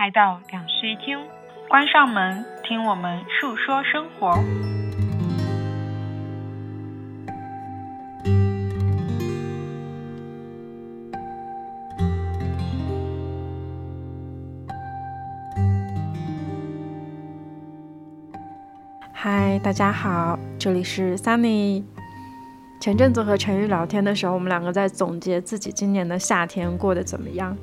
来到两室一厅，关上门，听我们述说生活。嗨，大家好，这里是 Sunny。前阵子和陈宇聊天的时候，我们两个在总结自己今年的夏天过得怎么样。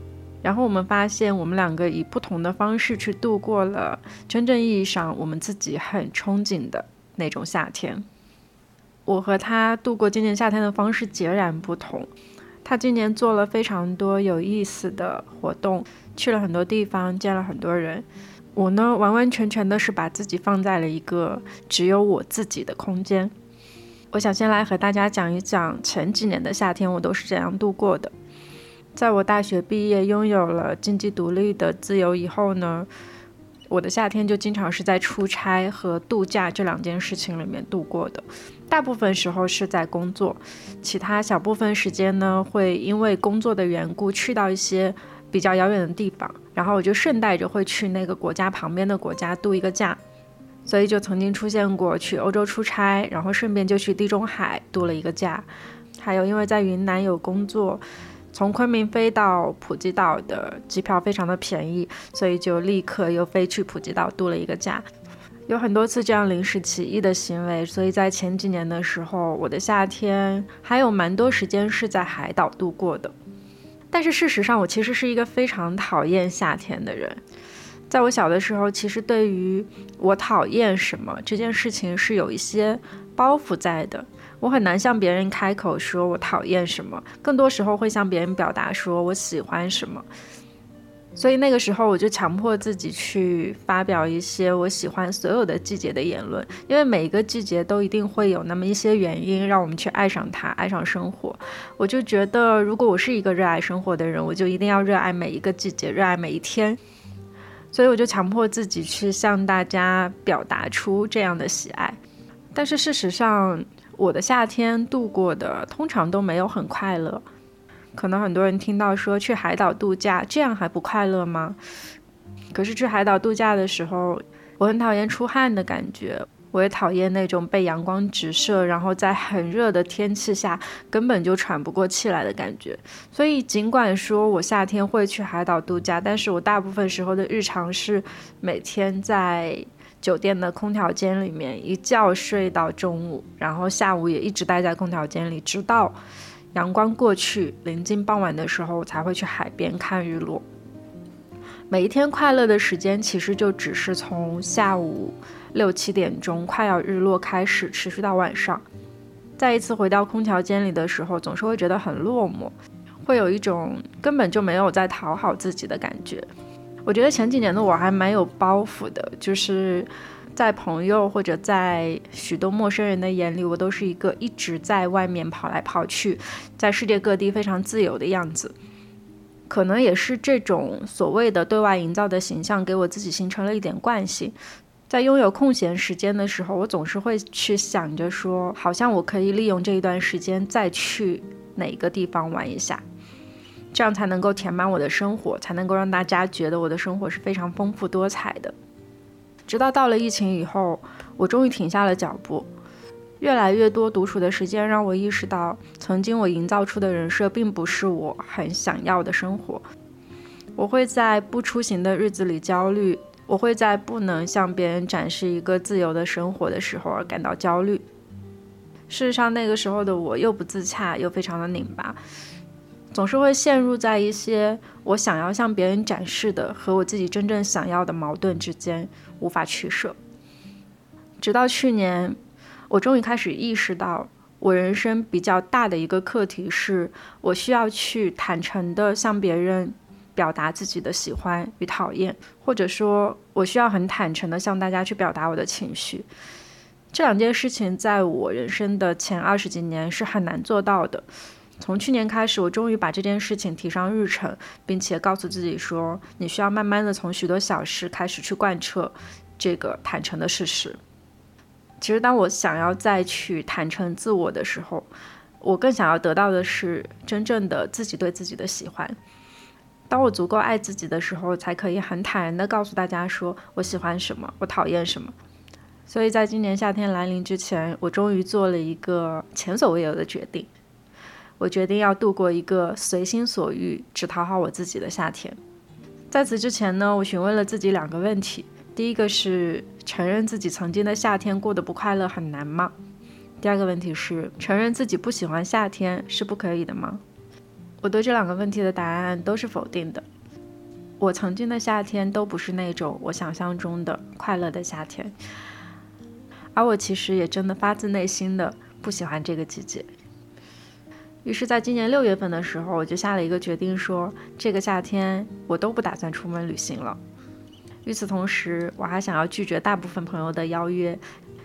然后我们发现，我们两个以不同的方式去度过了真正意义上我们自己很憧憬的那种夏天。我和他度过今年夏天的方式截然不同。他今年做了非常多有意思的活动，去了很多地方，见了很多人。我呢，完完全全的是把自己放在了一个只有我自己的空间。我想先来和大家讲一讲前几年的夏天我都是怎样度过的。在我大学毕业，拥有了经济独立的自由以后呢，我的夏天就经常是在出差和度假这两件事情里面度过的。大部分时候是在工作，其他小部分时间呢，会因为工作的缘故去到一些比较遥远的地方，然后我就顺带着会去那个国家旁边的国家度一个假。所以就曾经出现过去欧洲出差，然后顺便就去地中海度了一个假。还有因为在云南有工作。从昆明飞到普吉岛的机票非常的便宜，所以就立刻又飞去普吉岛度了一个假。有很多次这样临时起意的行为，所以在前几年的时候，我的夏天还有蛮多时间是在海岛度过的。但是事实上，我其实是一个非常讨厌夏天的人。在我小的时候，其实对于我讨厌什么这件事情是有一些包袱在的。我很难向别人开口说我讨厌什么，更多时候会向别人表达说我喜欢什么。所以那个时候我就强迫自己去发表一些我喜欢所有的季节的言论，因为每一个季节都一定会有那么一些原因让我们去爱上它，爱上生活。我就觉得，如果我是一个热爱生活的人，我就一定要热爱每一个季节，热爱每一天。所以我就强迫自己去向大家表达出这样的喜爱，但是事实上。我的夏天度过的通常都没有很快乐，可能很多人听到说去海岛度假，这样还不快乐吗？可是去海岛度假的时候，我很讨厌出汗的感觉，我也讨厌那种被阳光直射，然后在很热的天气下根本就喘不过气来的感觉。所以尽管说我夏天会去海岛度假，但是我大部分时候的日常是每天在。酒店的空调间里面一觉睡到中午，然后下午也一直待在空调间里，直到阳光过去，临近傍晚的时候才会去海边看日落。每一天快乐的时间其实就只是从下午六七点钟快要日落开始，持续到晚上。再一次回到空调间里的时候，总是会觉得很落寞，会有一种根本就没有在讨好自己的感觉。我觉得前几年的我还蛮有包袱的，就是在朋友或者在许多陌生人的眼里，我都是一个一直在外面跑来跑去，在世界各地非常自由的样子。可能也是这种所谓的对外营造的形象，给我自己形成了一点惯性。在拥有空闲时间的时候，我总是会去想着说，好像我可以利用这一段时间再去哪个地方玩一下。这样才能够填满我的生活，才能够让大家觉得我的生活是非常丰富多彩的。直到到了疫情以后，我终于停下了脚步。越来越多独处的时间让我意识到，曾经我营造出的人设并不是我很想要的生活。我会在不出行的日子里焦虑，我会在不能向别人展示一个自由的生活的时候而感到焦虑。事实上，那个时候的我又不自洽，又非常的拧巴。总是会陷入在一些我想要向别人展示的和我自己真正想要的矛盾之间，无法取舍。直到去年，我终于开始意识到，我人生比较大的一个课题是，我需要去坦诚地向别人表达自己的喜欢与讨厌，或者说，我需要很坦诚地向大家去表达我的情绪。这两件事情，在我人生的前二十几年是很难做到的。从去年开始，我终于把这件事情提上日程，并且告诉自己说：“你需要慢慢的从许多小事开始去贯彻这个坦诚的事实。”其实，当我想要再去坦诚自我的时候，我更想要得到的是真正的自己对自己的喜欢。当我足够爱自己的时候，才可以很坦然地告诉大家说我喜欢什么，我讨厌什么。所以在今年夏天来临之前，我终于做了一个前所未有的决定。我决定要度过一个随心所欲、只讨好我自己的夏天。在此之前呢，我询问了自己两个问题：第一个是承认自己曾经的夏天过得不快乐很难吗？第二个问题是承认自己不喜欢夏天是不可以的吗？我对这两个问题的答案都是否定的。我曾经的夏天都不是那种我想象中的快乐的夏天。而我其实也真的发自内心的不喜欢这个季节。于是，在今年六月份的时候，我就下了一个决定，说这个夏天我都不打算出门旅行了。与此同时，我还想要拒绝大部分朋友的邀约，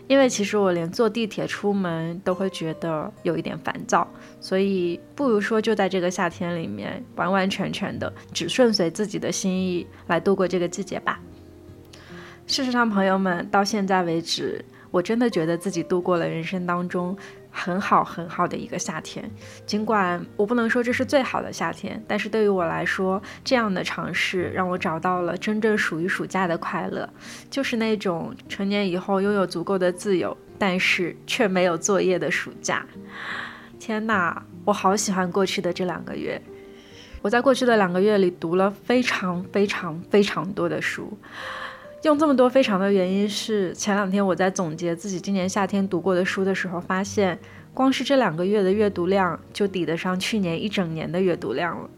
因为其实我连坐地铁出门都会觉得有一点烦躁。所以，不如说就在这个夏天里面，完完全全的只顺随自己的心意来度过这个季节吧。事实上，朋友们，到现在为止。我真的觉得自己度过了人生当中很好很好的一个夏天，尽管我不能说这是最好的夏天，但是对于我来说，这样的尝试让我找到了真正属于暑假的快乐，就是那种成年以后拥有足够的自由，但是却没有作业的暑假。天哪，我好喜欢过去的这两个月！我在过去的两个月里读了非常非常非常多的书。用这么多非常的原因是，前两天我在总结自己今年夏天读过的书的时候，发现光是这两个月的阅读量就抵得上去年一整年的阅读量了。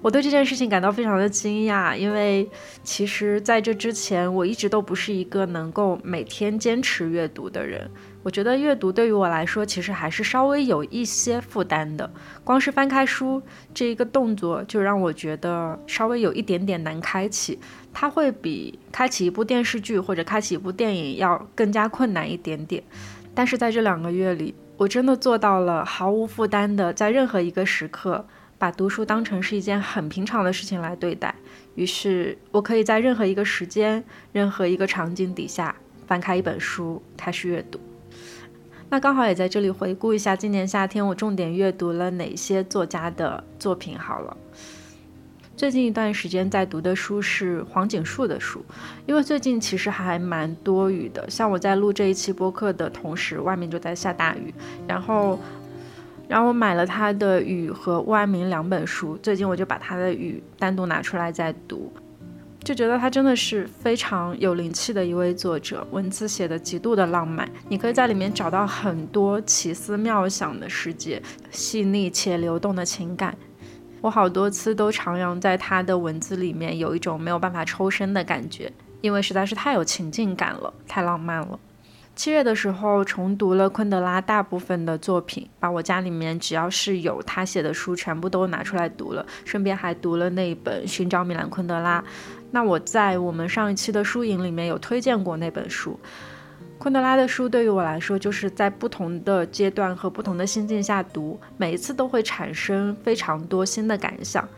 我对这件事情感到非常的惊讶，因为其实在这之前我一直都不是一个能够每天坚持阅读的人。我觉得阅读对于我来说，其实还是稍微有一些负担的。光是翻开书这一个动作，就让我觉得稍微有一点点难开启。它会比开启一部电视剧或者开启一部电影要更加困难一点点。但是在这两个月里，我真的做到了毫无负担的，在任何一个时刻，把读书当成是一件很平常的事情来对待。于是，我可以在任何一个时间、任何一个场景底下，翻开一本书，开始阅读。那刚好也在这里回顾一下今年夏天我重点阅读了哪些作家的作品。好了，最近一段时间在读的书是黄景树的书，因为最近其实还蛮多雨的。像我在录这一期播客的同时，外面就在下大雨。然后，然后我买了他的《雨》和《万安明》两本书，最近我就把他的《雨》单独拿出来在读。就觉得他真的是非常有灵气的一位作者，文字写的极度的浪漫，你可以在里面找到很多奇思妙想的世界，细腻且流动的情感。我好多次都徜徉在他的文字里面，有一种没有办法抽身的感觉，因为实在是太有情境感了，太浪漫了。七月的时候重读了昆德拉大部分的作品，把我家里面只要是有他写的书全部都拿出来读了，顺便还读了那一本《寻找米兰昆德拉》。那我在我们上一期的书影里面有推荐过那本书，昆德拉的书对于我来说，就是在不同的阶段和不同的心境下读，每一次都会产生非常多新的感想。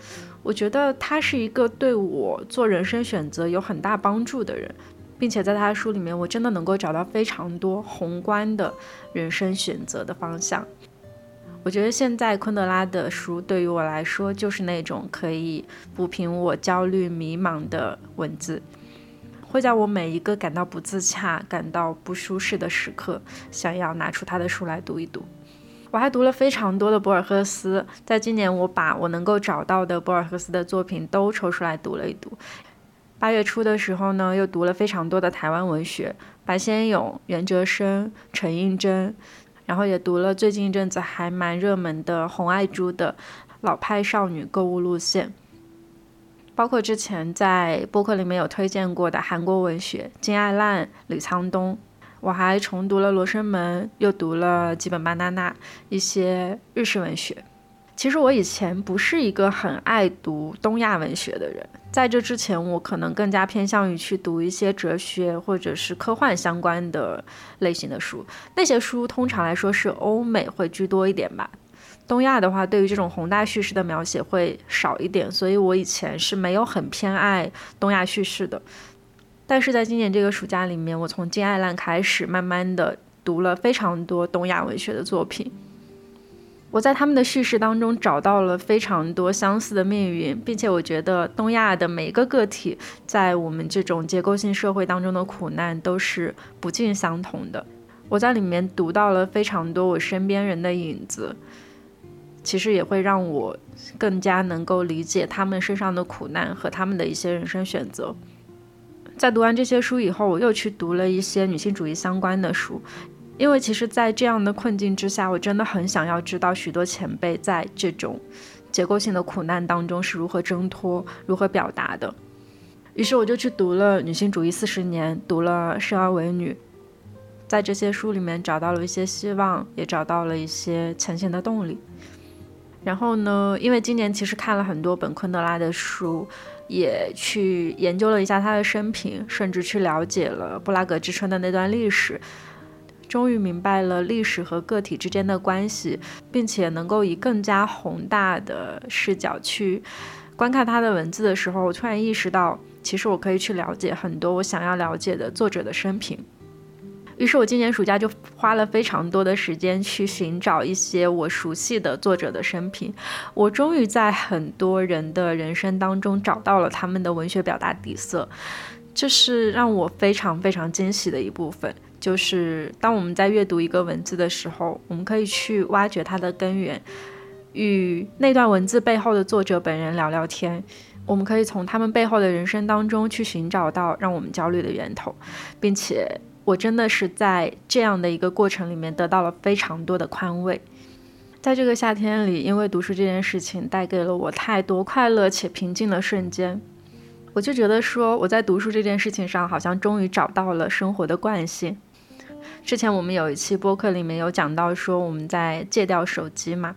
我觉得他是一个对我做人生选择有很大帮助的人。并且在他的书里面，我真的能够找到非常多宏观的人生选择的方向。我觉得现在昆德拉的书对于我来说，就是那种可以抚平我焦虑迷茫的文字，会在我每一个感到不自洽、感到不舒适的时刻，想要拿出他的书来读一读。我还读了非常多的博尔赫斯，在今年我把我能够找到的博尔赫斯的作品都抽出来读了一读。八月初的时候呢，又读了非常多的台湾文学，白先勇、袁哲生、陈映真，然后也读了最近一阵子还蛮热门的红爱珠的老派少女购物路线，包括之前在播客里面有推荐过的韩国文学金爱烂、李沧东，我还重读了罗生门，又读了几本巴娜娜，一些日式文学。其实我以前不是一个很爱读东亚文学的人，在这之前，我可能更加偏向于去读一些哲学或者是科幻相关的类型的书。那些书通常来说是欧美会居多一点吧，东亚的话，对于这种宏大叙事的描写会少一点，所以我以前是没有很偏爱东亚叙事的。但是在今年这个暑假里面，我从金爱烂开始，慢慢的读了非常多东亚文学的作品。我在他们的叙事当中找到了非常多相似的命运，并且我觉得东亚的每一个个体在我们这种结构性社会当中的苦难都是不尽相同的。我在里面读到了非常多我身边人的影子，其实也会让我更加能够理解他们身上的苦难和他们的一些人生选择。在读完这些书以后，我又去读了一些女性主义相关的书。因为其实，在这样的困境之下，我真的很想要知道许多前辈在这种结构性的苦难当中是如何挣脱、如何表达的。于是，我就去读了《女性主义四十年》，读了《生而为女》，在这些书里面找到了一些希望，也找到了一些前行的动力。然后呢，因为今年其实看了很多本昆德拉的书，也去研究了一下他的生平，甚至去了解了布拉格之春的那段历史。终于明白了历史和个体之间的关系，并且能够以更加宏大的视角去观看他的文字的时候，我突然意识到，其实我可以去了解很多我想要了解的作者的生平。于是，我今年暑假就花了非常多的时间去寻找一些我熟悉的作者的生平。我终于在很多人的人生当中找到了他们的文学表达底色，这是让我非常非常惊喜的一部分。就是当我们在阅读一个文字的时候，我们可以去挖掘它的根源，与那段文字背后的作者本人聊聊天。我们可以从他们背后的人生当中去寻找到让我们焦虑的源头，并且我真的是在这样的一个过程里面得到了非常多的宽慰。在这个夏天里，因为读书这件事情带给了我太多快乐且平静的瞬间。我就觉得说，我在读书这件事情上，好像终于找到了生活的惯性。之前我们有一期播客里面有讲到说我们在戒掉手机嘛，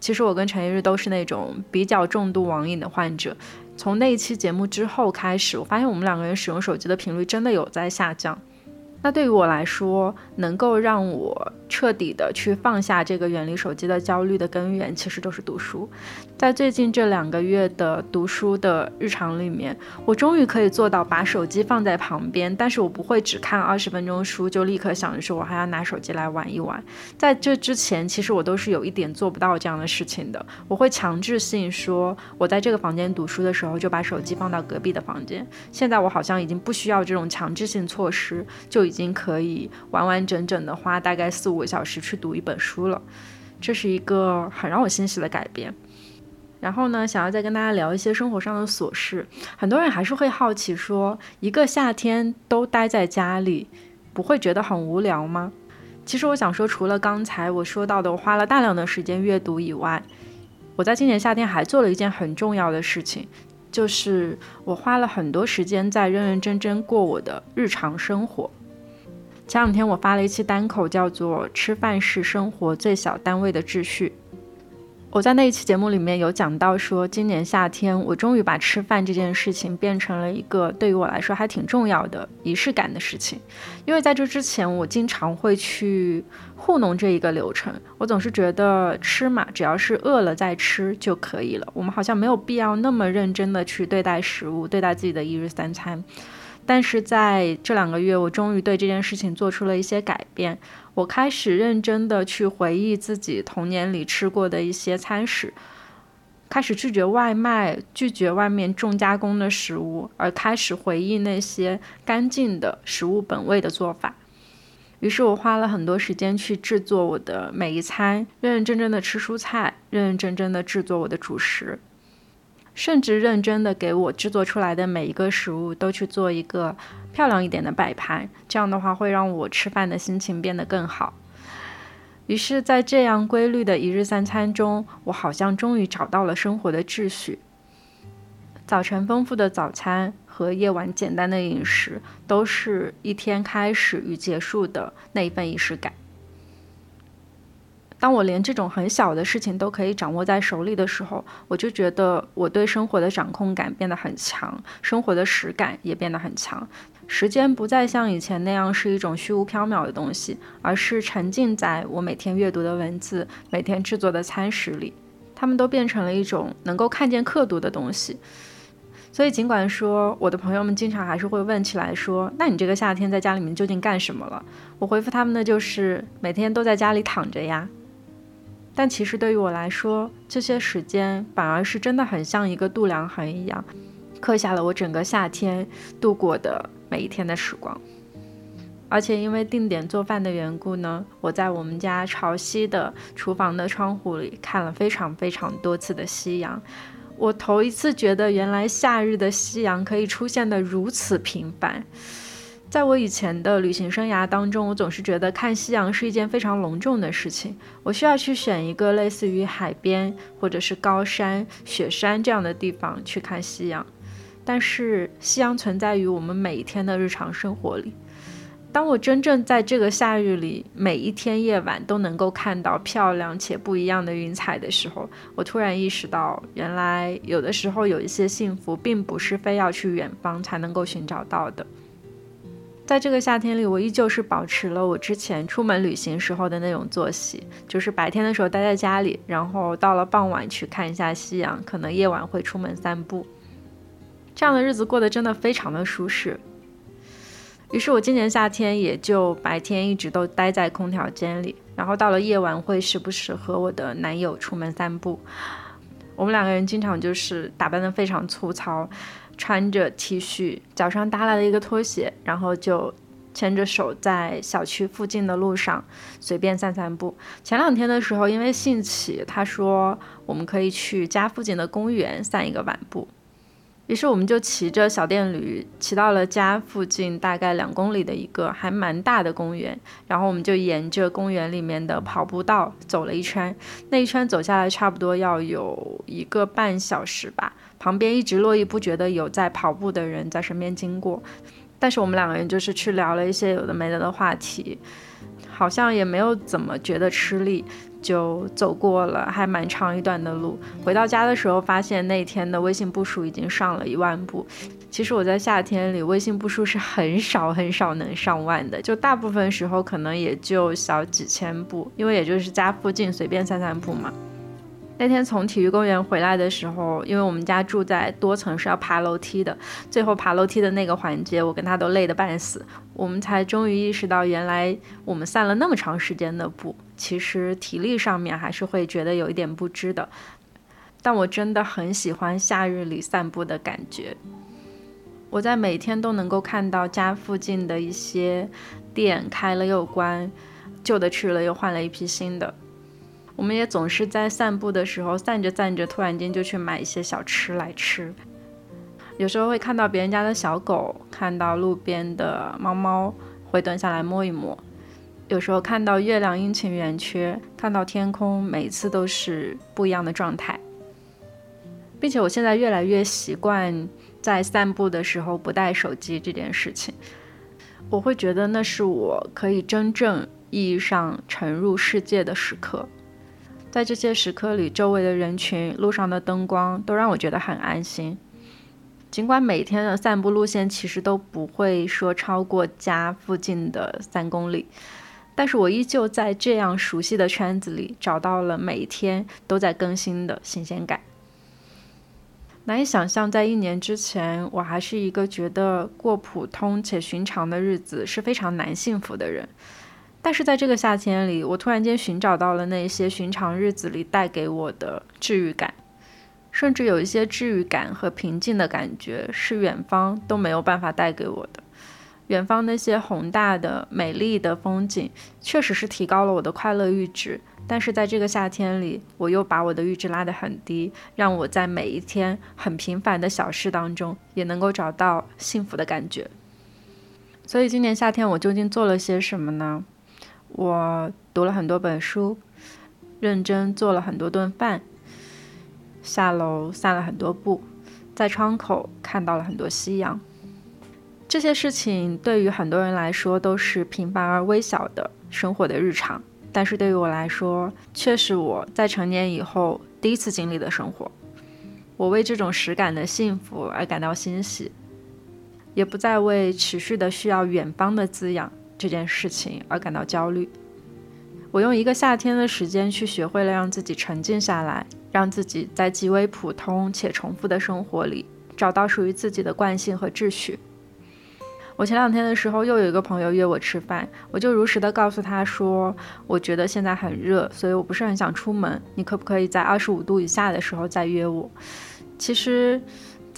其实我跟陈一日都是那种比较重度网瘾的患者。从那一期节目之后开始，我发现我们两个人使用手机的频率真的有在下降。那对于我来说，能够让我彻底的去放下这个远离手机的焦虑的根源，其实就是读书。在最近这两个月的读书的日常里面，我终于可以做到把手机放在旁边，但是我不会只看二十分钟书就立刻想着说我还要拿手机来玩一玩。在这之前，其实我都是有一点做不到这样的事情的。我会强制性说，我在这个房间读书的时候就把手机放到隔壁的房间。现在我好像已经不需要这种强制性措施，就。已经可以完完整整的花大概四五个小时去读一本书了，这是一个很让我欣喜的改变。然后呢，想要再跟大家聊一些生活上的琐事。很多人还是会好奇说，一个夏天都待在家里，不会觉得很无聊吗？其实我想说，除了刚才我说到的，我花了大量的时间阅读以外，我在今年夏天还做了一件很重要的事情，就是我花了很多时间在认认真真过我的日常生活。前两天我发了一期单口，叫做《吃饭是生活最小单位的秩序》。我在那一期节目里面有讲到说，今年夏天我终于把吃饭这件事情变成了一个对于我来说还挺重要的仪式感的事情。因为在这之前，我经常会去糊弄这一个流程。我总是觉得吃嘛，只要是饿了再吃就可以了。我们好像没有必要那么认真的去对待食物，对待自己的一日三餐。但是在这两个月，我终于对这件事情做出了一些改变。我开始认真的去回忆自己童年里吃过的一些餐食，开始拒绝外卖，拒绝外面重加工的食物，而开始回忆那些干净的食物本味的做法。于是我花了很多时间去制作我的每一餐，认认真真的吃蔬菜，认认真真的制作我的主食。甚至认真的给我制作出来的每一个食物都去做一个漂亮一点的摆盘，这样的话会让我吃饭的心情变得更好。于是，在这样规律的一日三餐中，我好像终于找到了生活的秩序。早晨丰富的早餐和夜晚简单的饮食，都是一天开始与结束的那一份仪式感。当我连这种很小的事情都可以掌握在手里的时候，我就觉得我对生活的掌控感变得很强，生活的实感也变得很强。时间不再像以前那样是一种虚无缥缈的东西，而是沉浸在我每天阅读的文字、每天制作的餐食里。它们都变成了一种能够看见刻度的东西。所以，尽管说我的朋友们经常还是会问起来说：“那你这个夏天在家里面究竟干什么了？”我回复他们的就是：每天都在家里躺着呀。但其实对于我来说，这些时间反而是真的很像一个度量衡一样，刻下了我整个夏天度过的每一天的时光。而且因为定点做饭的缘故呢，我在我们家朝西的厨房的窗户里看了非常非常多次的夕阳。我头一次觉得，原来夏日的夕阳可以出现的如此频繁。在我以前的旅行生涯当中，我总是觉得看夕阳是一件非常隆重的事情，我需要去选一个类似于海边或者是高山、雪山这样的地方去看夕阳。但是夕阳存在于我们每一天的日常生活里。当我真正在这个夏日里，每一天夜晚都能够看到漂亮且不一样的云彩的时候，我突然意识到，原来有的时候有一些幸福，并不是非要去远方才能够寻找到的。在这个夏天里，我依旧是保持了我之前出门旅行时候的那种作息，就是白天的时候待在家里，然后到了傍晚去看一下夕阳，可能夜晚会出门散步。这样的日子过得真的非常的舒适。于是我今年夏天也就白天一直都待在空调间里，然后到了夜晚会时不时和我的男友出门散步。我们两个人经常就是打扮得非常粗糙，穿着 T 恤，脚上搭了一个拖鞋，然后就牵着手在小区附近的路上随便散散步。前两天的时候，因为兴起，他说我们可以去家附近的公园散一个晚步。于是我们就骑着小电驴骑到了家附近大概两公里的一个还蛮大的公园，然后我们就沿着公园里面的跑步道走了一圈，那一圈走下来差不多要有一个半小时吧。旁边一直络绎不绝的有在跑步的人在身边经过，但是我们两个人就是去聊了一些有的没的的话题，好像也没有怎么觉得吃力。就走过了还蛮长一段的路，回到家的时候发现那天的微信步数已经上了一万步。其实我在夏天里微信步数是很少很少能上万的，就大部分时候可能也就小几千步，因为也就是家附近随便散散步嘛。那天从体育公园回来的时候，因为我们家住在多层，是要爬楼梯的。最后爬楼梯的那个环节，我跟他都累得半死。我们才终于意识到，原来我们散了那么长时间的步，其实体力上面还是会觉得有一点不支的。但我真的很喜欢夏日里散步的感觉。我在每天都能够看到家附近的一些店开了又关，旧的去了又换了一批新的。我们也总是在散步的时候，散着散着，突然间就去买一些小吃来吃。有时候会看到别人家的小狗，看到路边的猫猫，会蹲下来摸一摸。有时候看到月亮阴晴圆缺，看到天空，每次都是不一样的状态。并且我现在越来越习惯在散步的时候不带手机这件事情。我会觉得那是我可以真正意义上沉入世界的时刻。在这些时刻里，周围的人群、路上的灯光都让我觉得很安心。尽管每天的散步路线其实都不会说超过家附近的三公里，但是我依旧在这样熟悉的圈子里找到了每天都在更新的新鲜感。难以想象，在一年之前，我还是一个觉得过普通且寻常的日子是非常难幸福的人。但是在这个夏天里，我突然间寻找到了那些寻常日子里带给我的治愈感，甚至有一些治愈感和平静的感觉是远方都没有办法带给我的。远方那些宏大的、美丽的风景，确实是提高了我的快乐阈值。但是在这个夏天里，我又把我的阈值拉得很低，让我在每一天很平凡的小事当中，也能够找到幸福的感觉。所以今年夏天我究竟做了些什么呢？我读了很多本书，认真做了很多顿饭，下楼散了很多步，在窗口看到了很多夕阳。这些事情对于很多人来说都是平凡而微小的生活的日常，但是对于我来说，却是我在成年以后第一次经历的生活。我为这种实感的幸福而感到欣喜，也不再为持续的需要远方的滋养。这件事情而感到焦虑。我用一个夏天的时间去学会了让自己沉静下来，让自己在极为普通且重复的生活里找到属于自己的惯性和秩序。我前两天的时候又有一个朋友约我吃饭，我就如实的告诉他说，我觉得现在很热，所以我不是很想出门，你可不可以在二十五度以下的时候再约我？其实。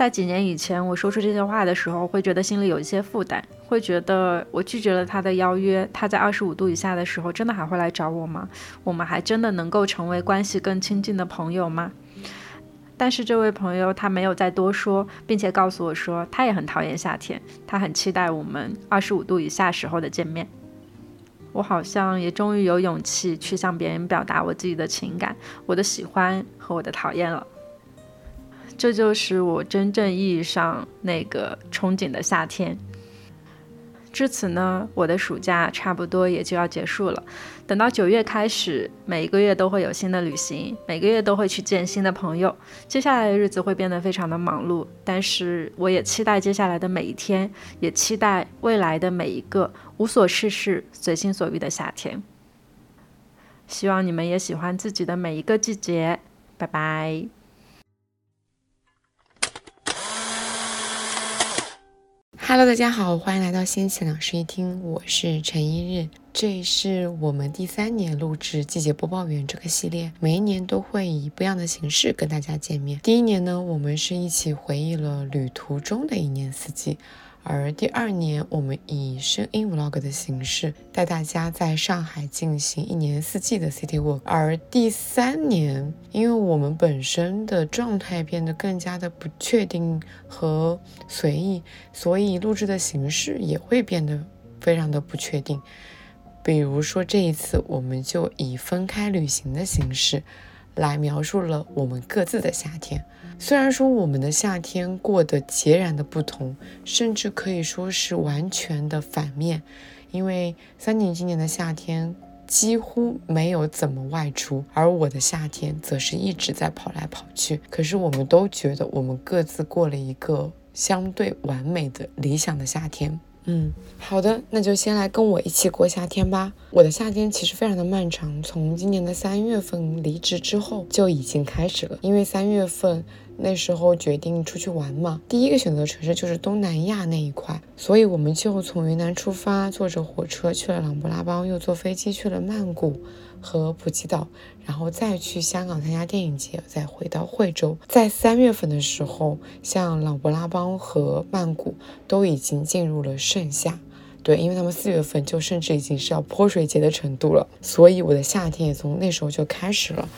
在几年以前，我说出这些话的时候，会觉得心里有一些负担，会觉得我拒绝了他的邀约，他在二十五度以下的时候，真的还会来找我吗？我们还真的能够成为关系更亲近的朋友吗？但是这位朋友他没有再多说，并且告诉我说，他也很讨厌夏天，他很期待我们二十五度以下时候的见面。我好像也终于有勇气去向别人表达我自己的情感，我的喜欢和我的讨厌了。这就是我真正意义上那个憧憬的夏天。至此呢，我的暑假差不多也就要结束了。等到九月开始，每一个月都会有新的旅行，每个月都会去见新的朋友。接下来的日子会变得非常的忙碌，但是我也期待接下来的每一天，也期待未来的每一个无所事事、随心所欲的夏天。希望你们也喜欢自己的每一个季节。拜拜。Hello，大家好，欢迎来到新奇两室一厅，我是陈一日，这是我们第三年录制季节播报员这个系列，每一年都会以不一样的形式跟大家见面。第一年呢，我们是一起回忆了旅途中的一年四季。而第二年，我们以声音 vlog 的形式带大家在上海进行一年四季的 city walk。而第三年，因为我们本身的状态变得更加的不确定和随意，所以录制的形式也会变得非常的不确定。比如说这一次，我们就以分开旅行的形式。来描述了我们各自的夏天。虽然说我们的夏天过得截然的不同，甚至可以说是完全的反面。因为三井今年的夏天几乎没有怎么外出，而我的夏天则是一直在跑来跑去。可是我们都觉得我们各自过了一个相对完美的理想的夏天。嗯，好的，那就先来跟我一起过夏天吧。我的夏天其实非常的漫长，从今年的三月份离职之后就已经开始了。因为三月份那时候决定出去玩嘛，第一个选择城市就是东南亚那一块，所以我们就从云南出发，坐着火车去了琅勃拉邦，又坐飞机去了曼谷。和普吉岛，然后再去香港参加电影节，再回到惠州。在三月份的时候，像琅勃拉邦和曼谷都已经进入了盛夏，对，因为他们四月份就甚至已经是要泼水节的程度了。所以我的夏天也从那时候就开始了。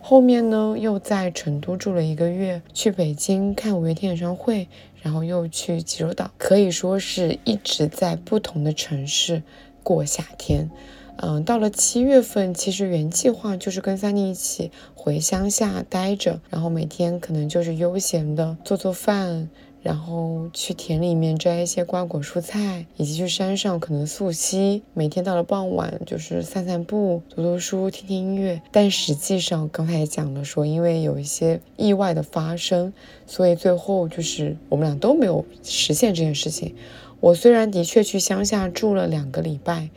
后面呢，又在成都住了一个月，去北京看五月天演唱会，然后又去济州岛，可以说是一直在不同的城市过夏天。嗯，到了七月份，其实原计划就是跟三妮一起回乡下待着，然后每天可能就是悠闲的做做饭，然后去田里面摘一些瓜果蔬菜，以及去山上可能溯溪。每天到了傍晚就是散散步、读读书、听听音乐。但实际上刚才也讲了，说因为有一些意外的发生，所以最后就是我们俩都没有实现这件事情。我虽然的确去乡下住了两个礼拜。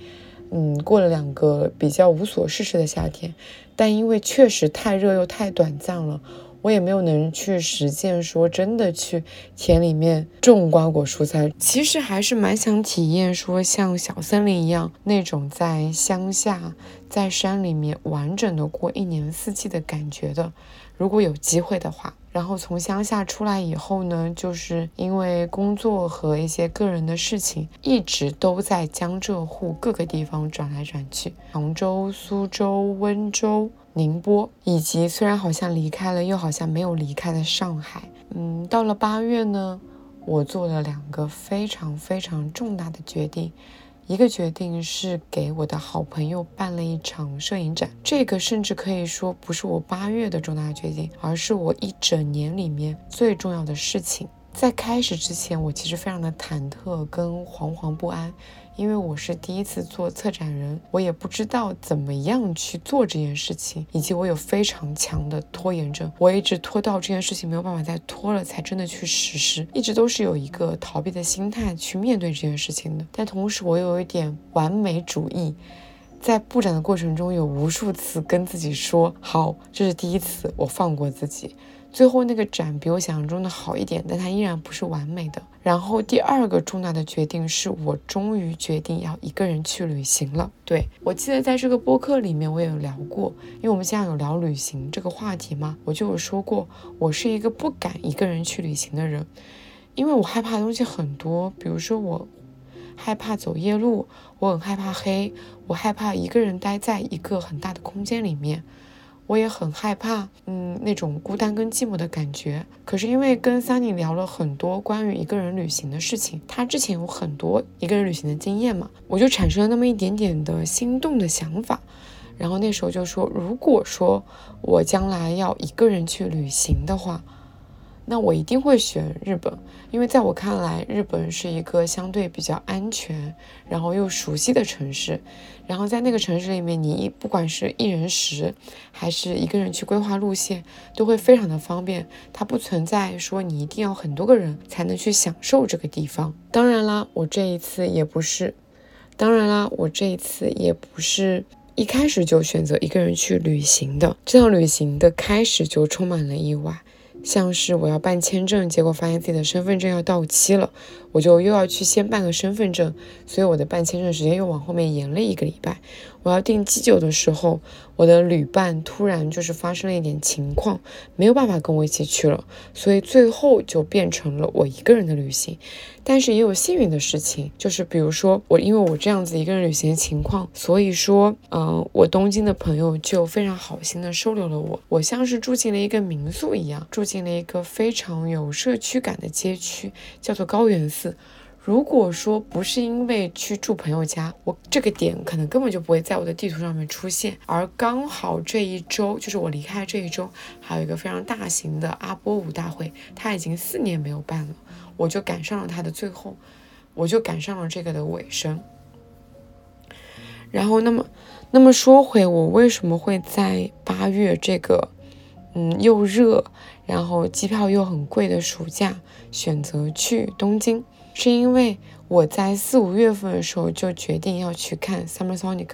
嗯，过了两个比较无所事事的夏天，但因为确实太热又太短暂了，我也没有能去实践说真的去田里面种瓜果蔬菜。其实还是蛮想体验说像小森林一样那种在乡下、在山里面完整的过一年四季的感觉的。如果有机会的话。然后从乡下出来以后呢，就是因为工作和一些个人的事情，一直都在江浙沪各个地方转来转去，杭州、苏州、温州、宁波，以及虽然好像离开了，又好像没有离开的上海。嗯，到了八月呢，我做了两个非常非常重大的决定。一个决定是给我的好朋友办了一场摄影展，这个甚至可以说不是我八月的重大决定，而是我一整年里面最重要的事情。在开始之前，我其实非常的忐忑跟惶惶不安。因为我是第一次做策展人，我也不知道怎么样去做这件事情，以及我有非常强的拖延症，我一直拖到这件事情没有办法再拖了，才真的去实施，一直都是有一个逃避的心态去面对这件事情的。但同时，我又有一点完美主义，在布展的过程中有无数次跟自己说：“好，这是第一次，我放过自己。”最后那个展比我想象中的好一点，但它依然不是完美的。然后第二个重大的决定是我终于决定要一个人去旅行了。对我记得在这个播客里面我也有聊过，因为我们现在有聊旅行这个话题嘛，我就有说过我是一个不敢一个人去旅行的人，因为我害怕的东西很多，比如说我害怕走夜路，我很害怕黑，我害怕一个人待在一个很大的空间里面。我也很害怕，嗯，那种孤单跟寂寞的感觉。可是因为跟 Sunny 聊了很多关于一个人旅行的事情，他之前有很多一个人旅行的经验嘛，我就产生了那么一点点的心动的想法。然后那时候就说，如果说我将来要一个人去旅行的话。那我一定会选日本，因为在我看来，日本是一个相对比较安全，然后又熟悉的城市。然后在那个城市里面，你一不管是一人食，还是一个人去规划路线，都会非常的方便。它不存在说你一定要很多个人才能去享受这个地方。当然啦，我这一次也不是，当然啦，我这一次也不是一开始就选择一个人去旅行的。这趟旅行的开始就充满了意外。像是我要办签证，结果发现自己的身份证要到期了，我就又要去先办个身份证，所以我的办签证时间又往后面延了一个礼拜。我要订机酒的时候，我的旅伴突然就是发生了一点情况，没有办法跟我一起去了，所以最后就变成了我一个人的旅行。但是也有幸运的事情，就是比如说我因为我这样子一个人旅行的情况，所以说，嗯，我东京的朋友就非常好心的收留了我，我像是住进了一个民宿一样，住进了一个非常有社区感的街区，叫做高原寺。如果说不是因为去住朋友家，我这个点可能根本就不会在我的地图上面出现。而刚好这一周，就是我离开这一周，还有一个非常大型的阿波舞大会，它已经四年没有办了，我就赶上了它的最后，我就赶上了这个的尾声。然后，那么，那么说回我为什么会在八月这个，嗯，又热，然后机票又很贵的暑假选择去东京。是因为我在四五月份的时候就决定要去看 Summer Sonic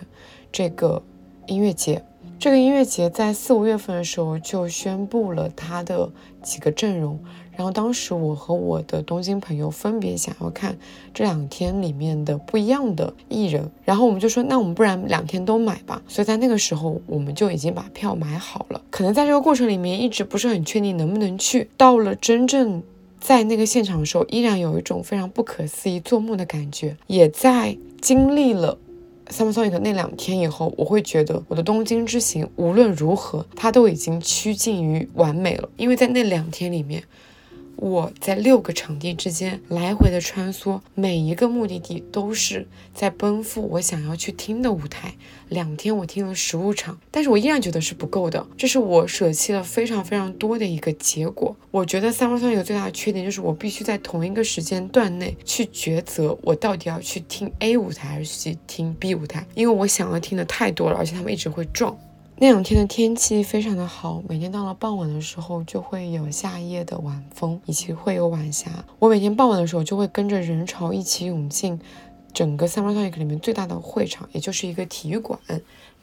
这个音乐节。这个音乐节在四五月份的时候就宣布了它的几个阵容。然后当时我和我的东京朋友分别想要看这两天里面的不一样的艺人。然后我们就说，那我们不然两天都买吧。所以在那个时候我们就已经把票买好了。可能在这个过程里面一直不是很确定能不能去。到了真正。在那个现场的时候，依然有一种非常不可思议、做梦的感觉。也在经历了 Summer Sonic 那两天以后，我会觉得我的东京之行无论如何，它都已经趋近于完美了。因为在那两天里面。我在六个场地之间来回的穿梭，每一个目的地都是在奔赴我想要去听的舞台。两天我听了十五场，但是我依然觉得是不够的。这是我舍弃了非常非常多的一个结果。我觉得三毛三有最大的缺点就是我必须在同一个时间段内去抉择，我到底要去听 A 舞台还是去听 B 舞台，因为我想要听的太多了，而且他们一直会撞。那两天的天气非常的好，每天到了傍晚的时候就会有夏夜的晚风，以及会有晚霞。我每天傍晚的时候就会跟着人潮一起涌进整个 Summer Sonic 里面最大的会场，也就是一个体育馆，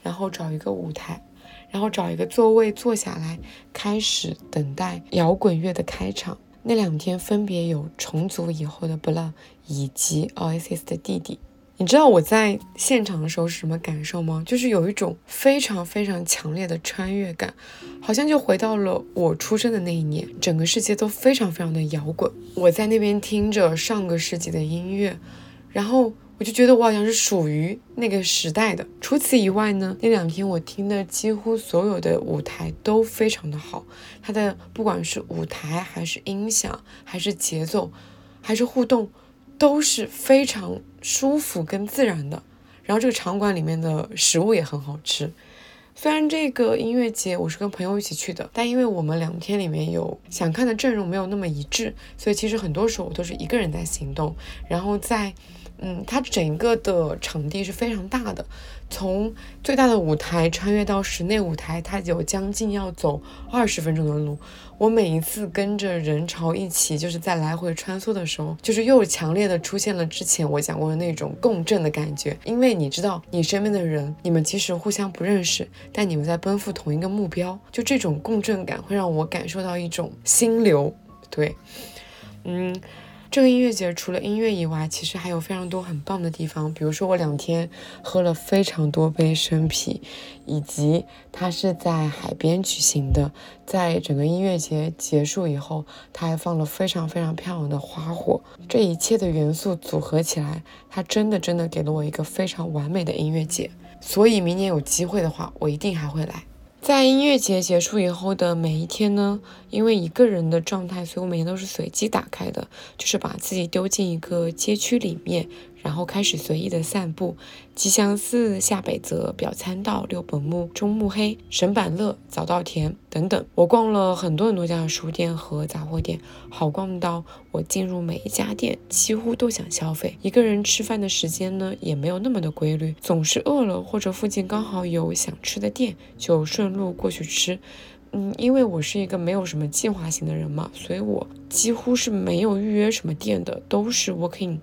然后找一个舞台，然后找一个座位坐下来，开始等待摇滚乐的开场。那两天分别有重组以后的 Bla 以及 Oasis 的弟弟。你知道我在现场的时候是什么感受吗？就是有一种非常非常强烈的穿越感，好像就回到了我出生的那一年，整个世界都非常非常的摇滚。我在那边听着上个世纪的音乐，然后我就觉得我好像是属于那个时代的。除此以外呢，那两天我听的几乎所有的舞台都非常的好，它的不管是舞台还是音响，还是节奏，还是互动。都是非常舒服跟自然的，然后这个场馆里面的食物也很好吃。虽然这个音乐节我是跟朋友一起去的，但因为我们两天里面有想看的阵容没有那么一致，所以其实很多时候我都是一个人在行动。然后在嗯，它整个的场地是非常大的，从最大的舞台穿越到室内舞台，它有将近要走二十分钟的路。我每一次跟着人潮一起，就是在来回穿梭的时候，就是又强烈的出现了之前我讲过的那种共振的感觉。因为你知道，你身边的人，你们即使互相不认识，但你们在奔赴同一个目标，就这种共振感会让我感受到一种心流。对，嗯。这个音乐节除了音乐以外，其实还有非常多很棒的地方。比如说，我两天喝了非常多杯生啤，以及它是在海边举行的。在整个音乐节结束以后，它还放了非常非常漂亮的花火。这一切的元素组合起来，它真的真的给了我一个非常完美的音乐节。所以明年有机会的话，我一定还会来。在音乐节结束以后的每一天呢，因为一个人的状态，所以我每天都是随机打开的，就是把自己丢进一个街区里面。然后开始随意的散步，吉祥寺、下北泽、表参道、六本木、中目黑、神板乐、早稻田等等。我逛了很多很多家的书店和杂货店，好逛到我进入每一家店几乎都想消费。一个人吃饭的时间呢，也没有那么的规律，总是饿了或者附近刚好有想吃的店，就顺路过去吃。嗯，因为我是一个没有什么计划型的人嘛，所以我几乎是没有预约什么店的，都是 walking。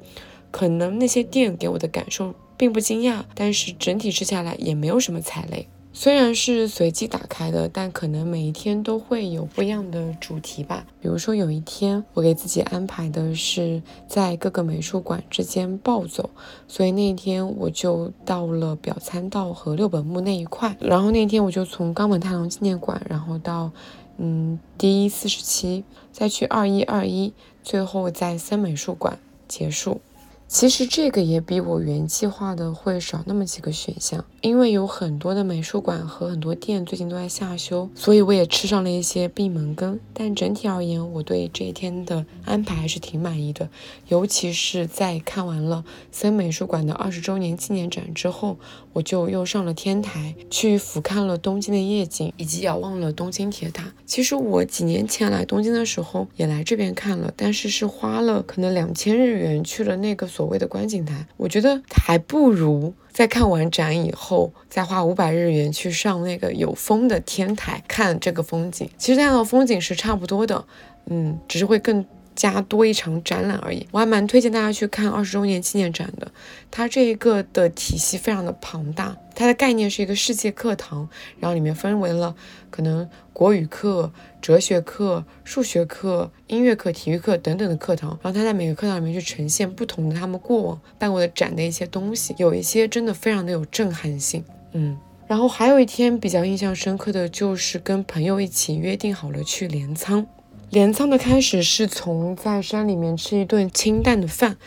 可能那些店给我的感受并不惊讶，但是整体吃下来也没有什么踩雷。虽然是随机打开的，但可能每一天都会有不一样的主题吧。比如说有一天我给自己安排的是在各个美术馆之间暴走，所以那天我就到了表参道和六本木那一块。然后那天我就从冈本太郎纪念馆，然后到嗯第一四十七，再去二一二一，最后在森美术馆结束。其实这个也比我原计划的会少那么几个选项，因为有很多的美术馆和很多店最近都在下修，所以我也吃上了一些闭门羹。但整体而言，我对这一天的安排还是挺满意的，尤其是在看完了森美术馆的二十周年纪念展之后，我就又上了天台去俯瞰了东京的夜景，以及遥望了东京铁塔。其实我几年前来东京的时候也来这边看了，但是是花了可能两千日元去了那个。所谓的观景台，我觉得还不如在看完展以后再花五百日元去上那个有风的天台看这个风景。其实看到风景是差不多的，嗯，只是会更加多一场展览而已。我还蛮推荐大家去看二十周年纪念展的，它这一个的体系非常的庞大。它的概念是一个世界课堂，然后里面分为了可能国语课、哲学课、数学课、音乐课、体育课等等的课堂，然后它在每个课堂里面去呈现不同的他们过往办过的展的一些东西，有一些真的非常的有震撼性，嗯。然后还有一天比较印象深刻的就是跟朋友一起约定好了去镰仓，镰仓的开始是从在山里面吃一顿清淡的饭。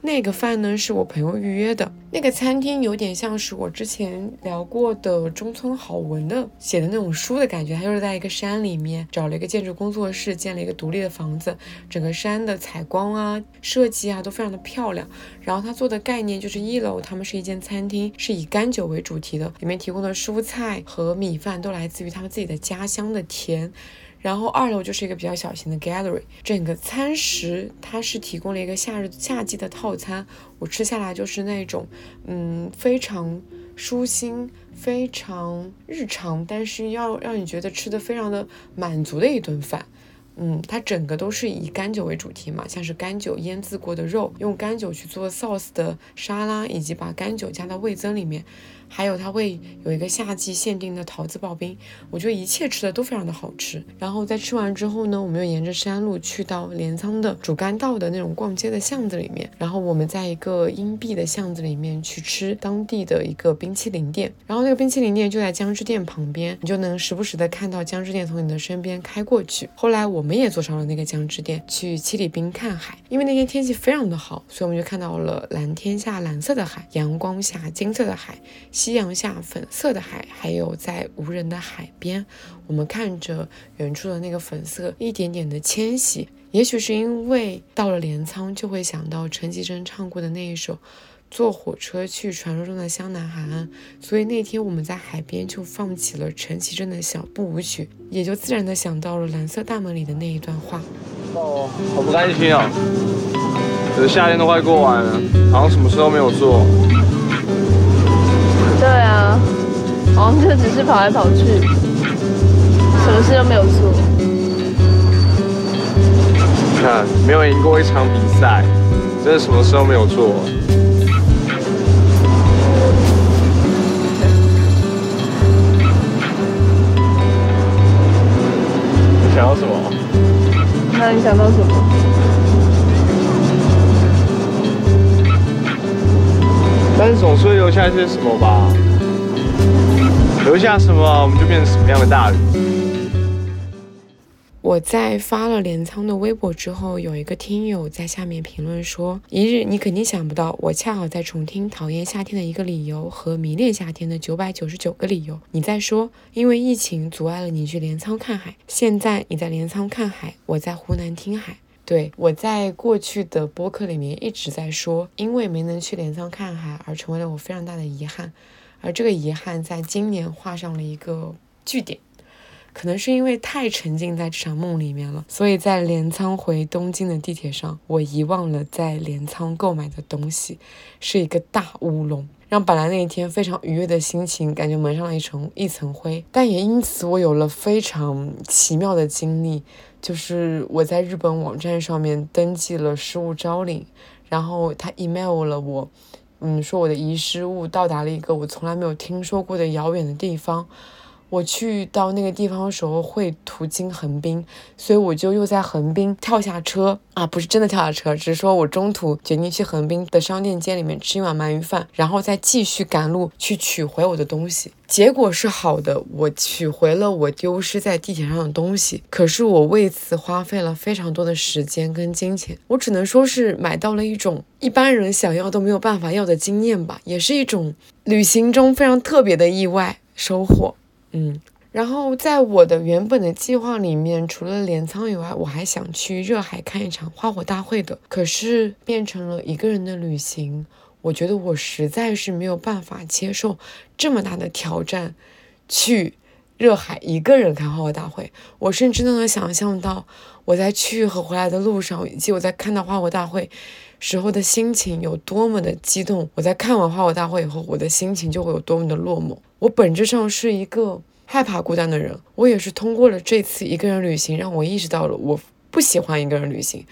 那个饭呢是我朋友预约的，那个餐厅有点像是我之前聊过的中村好文的写的那种书的感觉，他就是在一个山里面找了一个建筑工作室，建了一个独立的房子，整个山的采光啊、设计啊都非常的漂亮。然后他做的概念就是一楼他们是一间餐厅，是以干酒为主题的，里面提供的蔬菜和米饭都来自于他们自己的家乡的田。然后二楼就是一个比较小型的 gallery，整个餐食它是提供了一个夏日夏季的套餐，我吃下来就是那种，嗯，非常舒心、非常日常，但是要让你觉得吃的非常的满足的一顿饭。嗯，它整个都是以干酒为主题嘛，像是干酒腌制过的肉，用干酒去做 sauce 的沙拉，以及把干酒加到味增里面，还有它会有一个夏季限定的桃子刨冰，我觉得一切吃的都非常的好吃。然后在吃完之后呢，我们又沿着山路去到镰仓的主干道的那种逛街的巷子里面，然后我们在一个阴蔽的巷子里面去吃当地的一个冰淇淋店，然后那个冰淇淋店就在江之店旁边，你就能时不时的看到江之店从你的身边开过去。后来我。们也坐上了那个江之电去七里滨看海，因为那天天气非常的好，所以我们就看到了蓝天下蓝色的海，阳光下金色的海，夕阳下粉色的海，还有在无人的海边，我们看着远处的那个粉色一点点的迁徙。也许是因为到了镰仓就会想到陈绮贞唱过的那一首。坐火车去传说中的湘南海岸，所以那天我们在海边就放起了陈绮贞的小步舞曲，也就自然的想到了蓝色大门里的那一段话。哦，好不甘心啊！可是夏天都快过完了，好像什么事都没有做。对啊，好像就只是跑来跑去，什么事都没有做。你看，没有赢过一场比赛，真的什么事都没有做。你想要什么？那你想到什么？但总是会留下一些什么吧？留下什么，我们就变成什么样的大人。我在发了镰仓的微博之后，有一个听友在下面评论说：“一日你肯定想不到，我恰好在重听讨厌夏天的一个理由和迷恋夏天的九百九十九个理由。你在说，因为疫情阻碍了你去镰仓看海。现在你在镰仓看海，我在湖南听海。对我在过去的播客里面一直在说，因为没能去镰仓看海而成为了我非常大的遗憾，而这个遗憾在今年画上了一个句点。”可能是因为太沉浸在这场梦里面了，所以在镰仓回东京的地铁上，我遗忘了在镰仓购买的东西，是一个大乌龙，让本来那一天非常愉悦的心情感觉蒙上了一层一层灰。但也因此，我有了非常奇妙的经历，就是我在日本网站上面登记了失物招领，然后他 email 了我，嗯，说我的遗失物到达了一个我从来没有听说过的遥远的地方。我去到那个地方的时候会途经横滨，所以我就又在横滨跳下车啊，不是真的跳下车，只是说我中途决定去横滨的商店街里面吃一碗鳗鱼饭，然后再继续赶路去取回我的东西。结果是好的，我取回了我丢失在地铁上的东西，可是我为此花费了非常多的时间跟金钱，我只能说是买到了一种一般人想要都没有办法要的经验吧，也是一种旅行中非常特别的意外收获。嗯，然后在我的原本的计划里面，除了镰仓以外，我还想去热海看一场花火大会的。可是变成了一个人的旅行，我觉得我实在是没有办法接受这么大的挑战，去热海一个人看花火大会。我甚至都能想象到我在去和回来的路上，以及我在看到花火大会时候的心情有多么的激动。我在看完花火大会以后，我的心情就会有多么的落寞。我本质上是一个害怕孤单的人，我也是通过了这次一个人旅行，让我意识到了我不喜欢一个人旅行。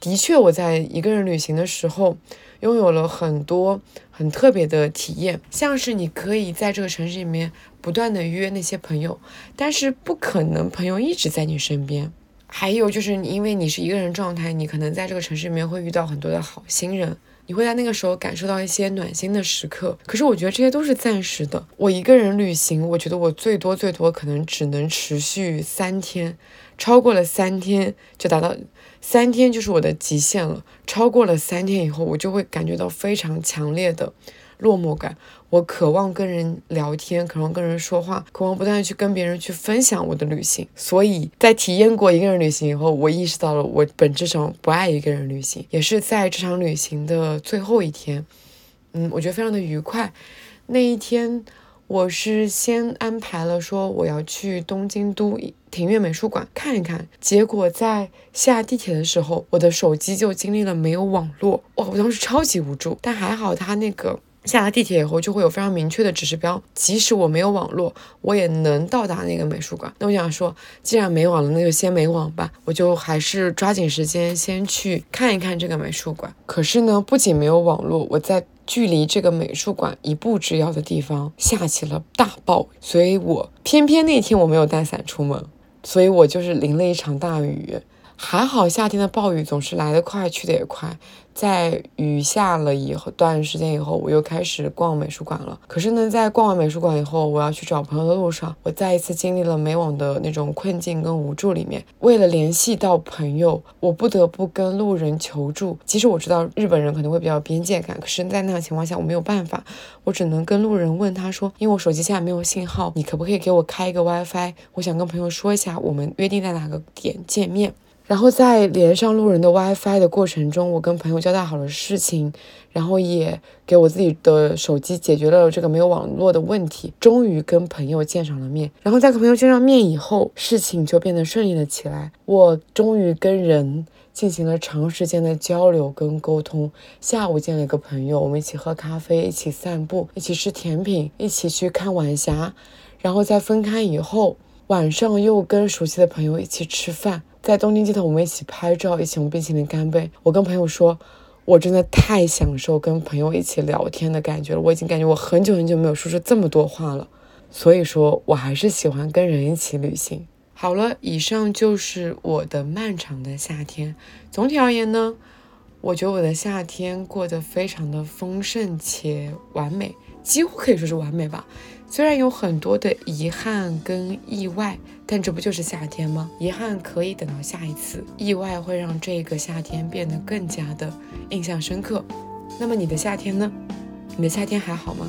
的确，我在一个人旅行的时候，拥有了很多很特别的体验，像是你可以在这个城市里面不断的约那些朋友，但是不可能朋友一直在你身边。还有就是，因为你是一个人状态，你可能在这个城市里面会遇到很多的好心人。你会在那个时候感受到一些暖心的时刻，可是我觉得这些都是暂时的。我一个人旅行，我觉得我最多最多可能只能持续三天，超过了三天就达到三天就是我的极限了。超过了三天以后，我就会感觉到非常强烈的落寞感。我渴望跟人聊天，渴望跟人说话，渴望不断的去跟别人去分享我的旅行。所以在体验过一个人旅行以后，我意识到了我本质上不爱一个人旅行。也是在这场旅行的最后一天，嗯，我觉得非常的愉快。那一天，我是先安排了说我要去东京都庭院美术馆看一看，结果在下地铁的时候，我的手机就经历了没有网络，哇，我当时超级无助，但还好他那个。下了地铁以后，就会有非常明确的指示标，即使我没有网络，我也能到达那个美术馆。那我想说，既然没网了，那就先没网吧。我就还是抓紧时间先去看一看这个美术馆。可是呢，不仅没有网络，我在距离这个美术馆一步之遥的地方下起了大暴雨，所以我偏偏那天我没有带伞出门，所以我就是淋了一场大雨。还好夏天的暴雨总是来得快，去得也快。在雨下了以后，段时间以后，我又开始逛美术馆了。可是呢，在逛完美术馆以后，我要去找朋友的路上，我再一次经历了没网的那种困境跟无助里面。为了联系到朋友，我不得不跟路人求助。即使我知道日本人可能会比较边界感，可是，在那个情况下，我没有办法，我只能跟路人问他说：“因为我手机现在没有信号，你可不可以给我开一个 WiFi？我想跟朋友说一下，我们约定在哪个点见面。”然后在连上路人的 WiFi 的过程中，我跟朋友交代好了事情，然后也给我自己的手机解决了这个没有网络的问题，终于跟朋友见上了面。然后在跟朋友见上面以后，事情就变得顺利了起来。我终于跟人进行了长时间的交流跟沟通。下午见了一个朋友，我们一起喝咖啡，一起散步，一起吃甜品，一起去看晚霞。然后在分开以后，晚上又跟熟悉的朋友一起吃饭。在东京街头，我们一起拍照，一起用冰淇淋干杯。我跟朋友说，我真的太享受跟朋友一起聊天的感觉了。我已经感觉我很久很久没有说出这么多话了。所以说我还是喜欢跟人一起旅行。好了，以上就是我的漫长的夏天。总体而言呢，我觉得我的夏天过得非常的丰盛且完美，几乎可以说是完美吧。虽然有很多的遗憾跟意外，但这不就是夏天吗？遗憾可以等到下一次，意外会让这个夏天变得更加的印象深刻。那么你的夏天呢？你的夏天还好吗？